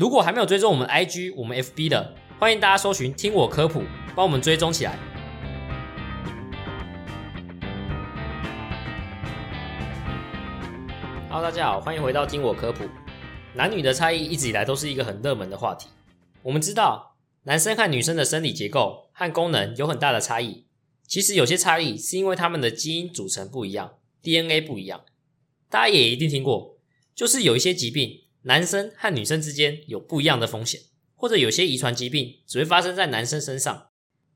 如果还没有追踪我们 IG、我们 FB 的，欢迎大家搜寻“听我科普”，帮我们追踪起来。Hello，大家好，欢迎回到“听我科普”。男女的差异一直以来都是一个很热门的话题。我们知道，男生和女生的生理结构和功能有很大的差异。其实有些差异是因为他们的基因组成不一样，DNA 不一样。大家也一定听过，就是有一些疾病。男生和女生之间有不一样的风险，或者有些遗传疾病只会发生在男生身上，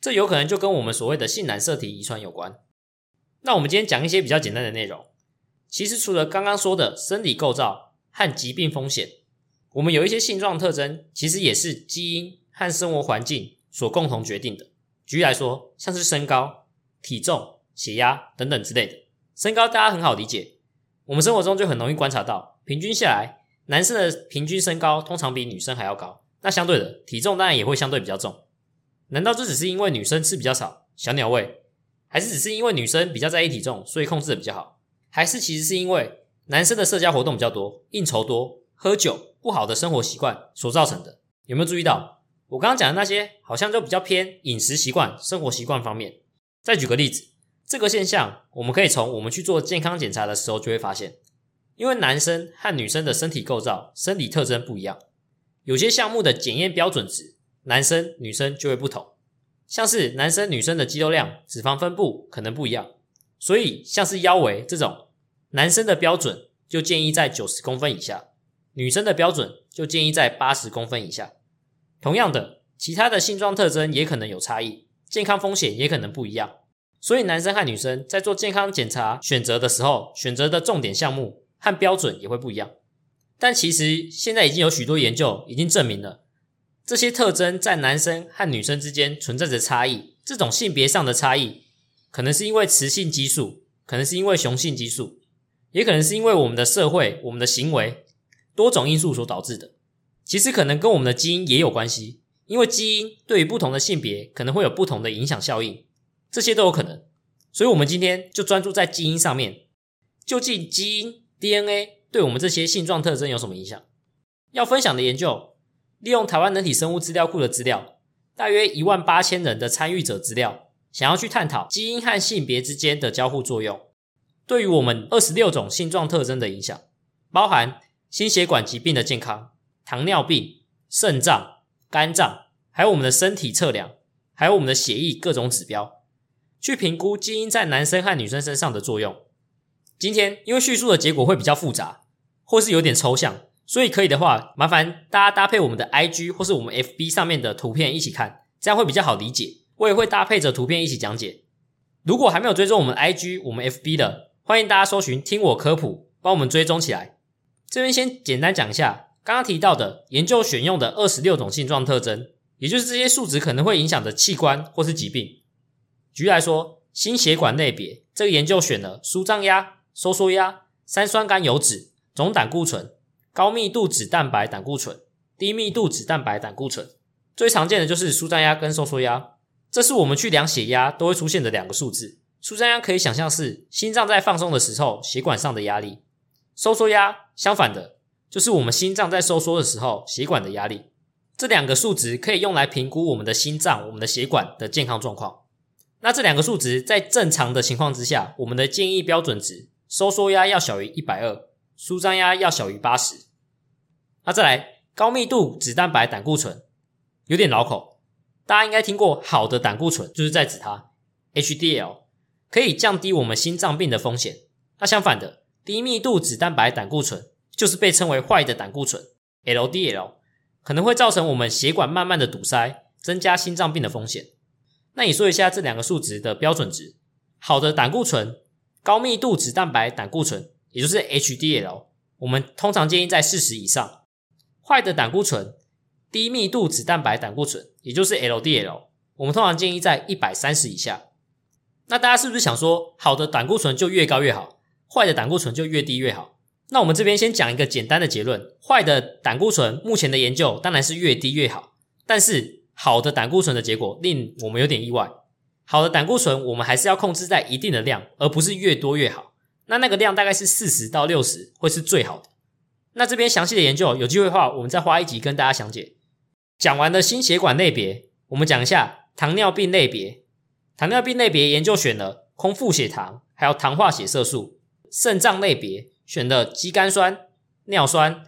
这有可能就跟我们所谓的性染色体遗传有关。那我们今天讲一些比较简单的内容。其实除了刚刚说的生理构造和疾病风险，我们有一些性状特征，其实也是基因和生活环境所共同决定的。举例来说，像是身高、体重、血压等等之类的。身高大家很好理解，我们生活中就很容易观察到，平均下来。男生的平均身高通常比女生还要高，那相对的体重当然也会相对比较重。难道这只是因为女生吃比较少，小鸟胃，还是只是因为女生比较在意体重，所以控制的比较好？还是其实是因为男生的社交活动比较多，应酬多，喝酒，不好的生活习惯所造成的？有没有注意到我刚刚讲的那些，好像就比较偏饮食习惯、生活习惯方面？再举个例子，这个现象我们可以从我们去做健康检查的时候就会发现。因为男生和女生的身体构造、生理特征不一样，有些项目的检验标准值，男生女生就会不同。像是男生女生的肌肉量、脂肪分布可能不一样，所以像是腰围这种，男生的标准就建议在九十公分以下，女生的标准就建议在八十公分以下。同样的，其他的性状特征也可能有差异，健康风险也可能不一样。所以男生和女生在做健康检查选择的时候，选择的重点项目。和标准也会不一样，但其实现在已经有许多研究已经证明了，这些特征在男生和女生之间存在着差异。这种性别上的差异，可能是因为雌性激素，可能是因为雄性激素，也可能是因为我们的社会、我们的行为多种因素所导致的。其实可能跟我们的基因也有关系，因为基因对于不同的性别可能会有不同的影响效应，这些都有可能。所以，我们今天就专注在基因上面，究竟基因。DNA 对我们这些性状特征有什么影响？要分享的研究，利用台湾人体生物资料库的资料，大约一万八千人的参与者资料，想要去探讨基因和性别之间的交互作用，对于我们二十六种性状特征的影响，包含心血管疾病的健康、糖尿病、肾脏、肝脏，还有我们的身体测量，还有我们的血液各种指标，去评估基因在男生和女生身上的作用。今天因为叙述的结果会比较复杂，或是有点抽象，所以可以的话，麻烦大家搭配我们的 IG 或是我们 FB 上面的图片一起看，这样会比较好理解。我也会搭配着图片一起讲解。如果还没有追踪我们 IG、我们 FB 的，欢迎大家搜寻“听我科普”，帮我们追踪起来。这边先简单讲一下刚刚提到的研究选用的二十六种性状特征，也就是这些数值可能会影响的器官或是疾病。举例来说，心血管类别，这个研究选了舒张压。收缩压、三酸甘油脂、总胆固醇、高密度脂蛋白胆固醇、低密度脂蛋白胆固醇，最常见的就是舒张压跟收缩压。这是我们去量血压都会出现的两个数字。舒张压可以想象是心脏在放松的时候血管上的压力，收缩压相反的，就是我们心脏在收缩的时候血管的压力。这两个数值可以用来评估我们的心脏、我们的血管的健康状况。那这两个数值在正常的情况之下，我们的建议标准值。收缩压要小于一百二，舒张压要小于八十。那再来，高密度脂蛋白胆固醇有点老口，大家应该听过好的胆固醇，就是在指它 HDL，可以降低我们心脏病的风险。那相反的，低密度脂蛋白胆固醇就是被称为坏的胆固醇 LDL，可能会造成我们血管慢慢的堵塞，增加心脏病的风险。那你说一下这两个数值的标准值，好的胆固醇。高密度脂蛋白胆固醇，也就是 HDL，我们通常建议在四十以上。坏的胆固醇，低密度脂蛋白胆固醇，也就是 LDL，我们通常建议在一百三十以下。那大家是不是想说，好的胆固醇就越高越好，坏的胆固醇就越低越好？那我们这边先讲一个简单的结论：坏的胆固醇目前的研究当然是越低越好，但是好的胆固醇的结果令我们有点意外。好的胆固醇，我们还是要控制在一定的量，而不是越多越好。那那个量大概是四十到六十，会是最好的。那这边详细的研究，有机会的话，我们再花一集跟大家详解。讲完了心血管类别，我们讲一下糖尿病类别。糖尿病类别研究选了空腹血糖，还有糖化血色素。肾脏类别选了肌酐酸、尿酸、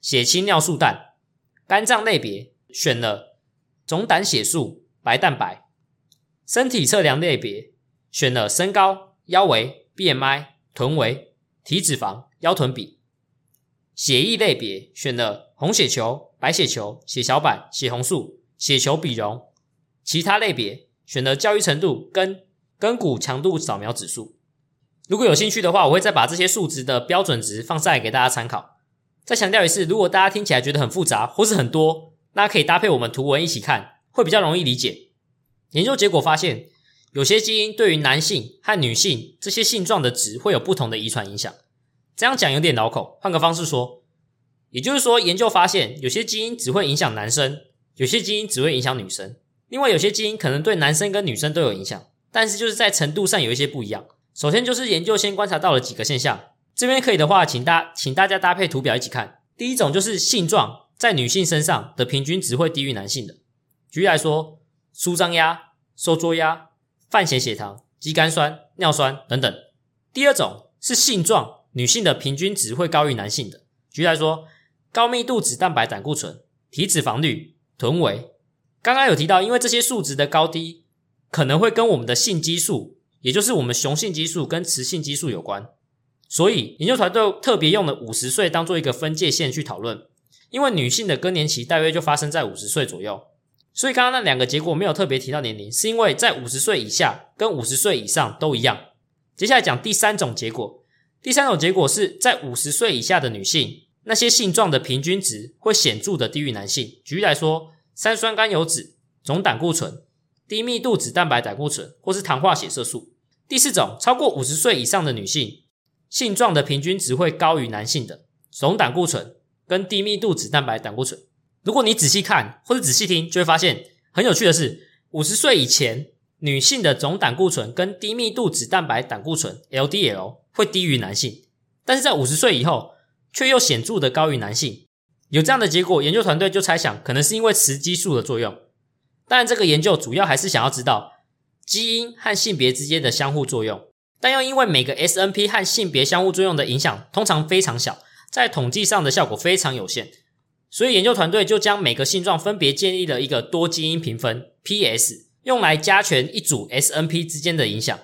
血清尿素氮。肝脏类别选了总胆血素、白蛋白。身体测量类别选了身高、腰围、BMI、臀围、体脂肪、腰臀比。血液类别选了红血球、白血球、血小板、血红素、血球比容。其他类别选了教育程度跟跟骨强度扫描指数。如果有兴趣的话，我会再把这些数值的标准值放上来给大家参考。再强调一次，如果大家听起来觉得很复杂或是很多，那可以搭配我们图文一起看，会比较容易理解。研究结果发现，有些基因对于男性和女性这些性状的值会有不同的遗传影响。这样讲有点绕口，换个方式说，也就是说，研究发现有些基因只会影响男生，有些基因只会影响女生。另外，有些基因可能对男生跟女生都有影响，但是就是在程度上有一些不一样。首先就是研究先观察到了几个现象，这边可以的话，请大请大家搭配图表一起看。第一种就是性状在女性身上的平均值会低于男性的，举例来说，舒张压、收缩压、泛血血糖、肌酐酸、尿酸等等。第二种是性状。女性的平均值会高于男性的。举例来说，高密度脂蛋白胆固醇、体脂肪率、臀围。刚刚有提到，因为这些数值的高低可能会跟我们的性激素，也就是我们雄性激素跟雌性激素有关，所以研究团队特别用了五十岁当做一个分界线去讨论。因为女性的更年期大约就发生在五十岁左右，所以刚刚那两个结果没有特别提到年龄，是因为在五十岁以下跟五十岁以上都一样。接下来讲第三种结果。第三种结果是在五十岁以下的女性，那些性状的平均值会显著的低于男性。举例来说，三酸甘油脂、总胆固醇、低密度脂蛋白胆固醇或是糖化血色素。第四种，超过五十岁以上的女性，性状的平均值会高于男性的总胆固醇跟低密度脂蛋白胆固醇。如果你仔细看或者仔细听，就会发现很有趣的是，五十岁以前女性的总胆固醇跟低密度脂蛋白胆固醇 （LDL）。会低于男性，但是在五十岁以后却又显著的高于男性。有这样的结果，研究团队就猜想可能是因为雌激素的作用。当然，这个研究主要还是想要知道基因和性别之间的相互作用，但又因为每个 SNP 和性别相互作用的影响通常非常小，在统计上的效果非常有限，所以研究团队就将每个性状分别建立了一个多基因评分 PS，用来加权一组 SNP 之间的影响，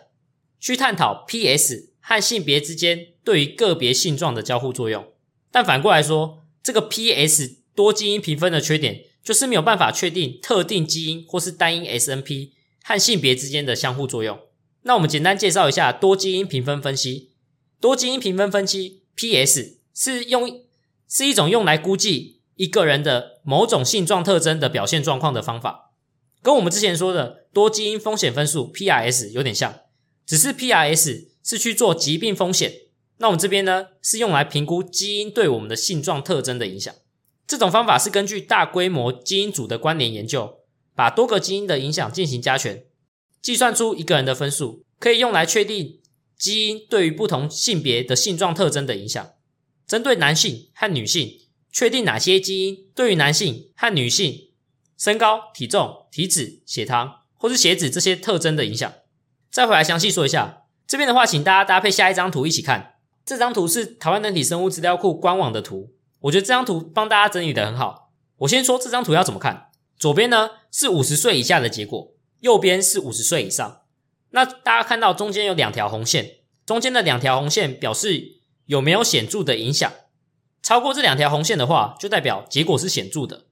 去探讨 PS。和性别之间对于个别性状的交互作用，但反过来说，这个 PS 多基因评分的缺点就是没有办法确定特定基因或是单因 SNP 和性别之间的相互作用。那我们简单介绍一下多基因评分分析。多基因评分分析 PS 是用是一种用来估计一个人的某种性状特征的表现状况的方法，跟我们之前说的多基因风险分数 PRS 有点像，只是 PRS。是去做疾病风险，那我们这边呢是用来评估基因对我们的性状特征的影响。这种方法是根据大规模基因组的关联研究，把多个基因的影响进行加权，计算出一个人的分数，可以用来确定基因对于不同性别的性状特征的影响。针对男性和女性，确定哪些基因对于男性和女性身高、体重、体脂、血糖或是血脂这些特征的影响。再回来详细说一下。这边的话，请大家搭配下一张图一起看。这张图是台湾人体生物资料库官网的图，我觉得这张图帮大家整理的很好。我先说这张图要怎么看。左边呢是五十岁以下的结果，右边是五十岁以上。那大家看到中间有两条红线，中间的两条红线表示有没有显著的影响。超过这两条红线的话，就代表结果是显著的。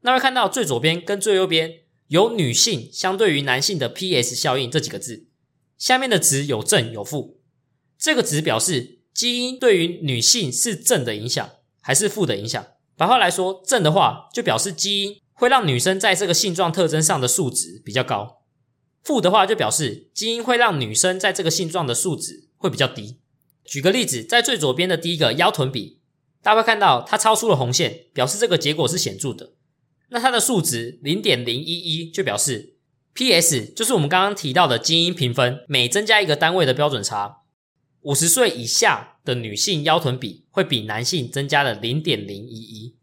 那会看到最左边跟最右边有女性相对于男性的 PS 效应这几个字。下面的值有正有负，这个值表示基因对于女性是正的影响还是负的影响。白话来说，正的话就表示基因会让女生在这个性状特征上的数值比较高；负的话就表示基因会让女生在这个性状的数值会比较低。举个例子，在最左边的第一个腰臀比，大家会看到它超出了红线，表示这个结果是显著的。那它的数值零点零一一就表示。P.S. 就是我们刚刚提到的基因评分，每增加一个单位的标准差。五十岁以下的女性腰臀比会比男性增加了零点零一一。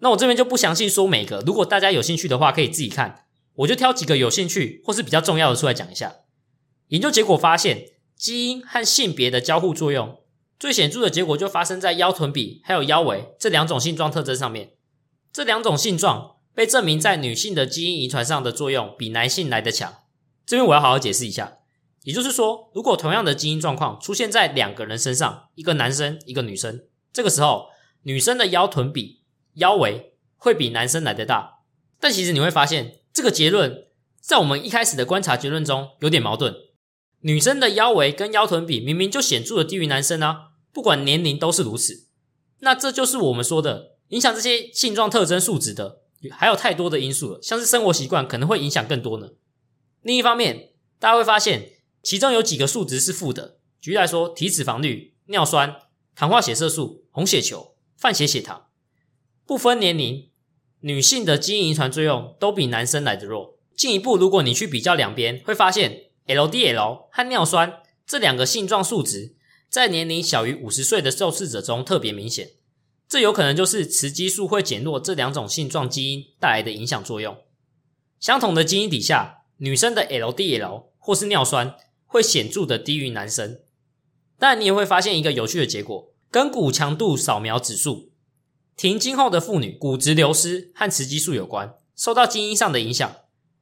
那我这边就不详细说每个，如果大家有兴趣的话，可以自己看。我就挑几个有兴趣或是比较重要的出来讲一下。研究结果发现，基因和性别的交互作用最显著的结果就发生在腰臀比还有腰围这两种性状特征上面。这两种性状被证明在女性的基因遗传上的作用比男性来得强。这边我要好好解释一下，也就是说，如果同样的基因状况出现在两个人身上，一个男生一个女生，这个时候女生的腰臀比腰围会比男生来得大。但其实你会发现。这个结论在我们一开始的观察结论中有点矛盾。女生的腰围跟腰臀比明明就显著的低于男生啊，不管年龄都是如此。那这就是我们说的影响这些性状特征数值的，还有太多的因素了，像是生活习惯可能会影响更多呢。另一方面，大家会发现其中有几个数值是负的，举例来说，体脂肪率、尿酸、糖化血色素、红血球、泛血血糖，不分年龄。女性的基因遗传作用都比男生来的弱。进一步，如果你去比较两边，会发现 LDL 和尿酸这两个性状数值在年龄小于五十岁的受试者中特别明显。这有可能就是雌激素会减弱这两种性状基因带来的影响作用。相同的基因底下，女生的 LDL 或是尿酸会显著的低于男生。但你也会发现一个有趣的结果：跟骨强度扫描指数。停经后的妇女骨质流失和雌激素有关，受到基因上的影响，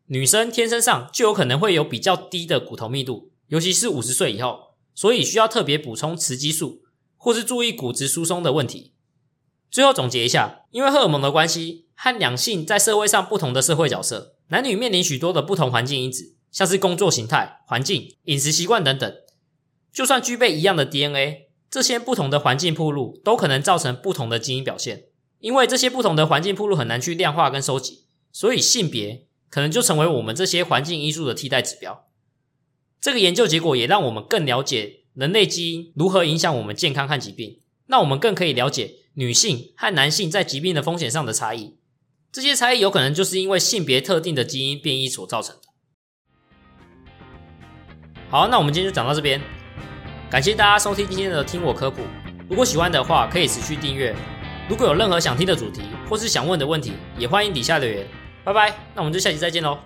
女生天生上就有可能会有比较低的骨头密度，尤其是五十岁以后，所以需要特别补充雌激素，或是注意骨质疏松的问题。最后总结一下，因为荷尔蒙的关系和两性在社会上不同的社会角色，男女面临许多的不同环境因子，像是工作形态、环境、饮食习惯等等，就算具备一样的 DNA。这些不同的环境铺路都可能造成不同的基因表现，因为这些不同的环境铺路很难去量化跟收集，所以性别可能就成为我们这些环境因素的替代指标。这个研究结果也让我们更了解人类基因如何影响我们健康和疾病，那我们更可以了解女性和男性在疾病的风险上的差异。这些差异有可能就是因为性别特定的基因变异所造成的。好，那我们今天就讲到这边。感谢大家收听今天的听我科普。如果喜欢的话，可以持续订阅。如果有任何想听的主题或是想问的问题，也欢迎底下留言。拜拜，那我们就下期再见喽。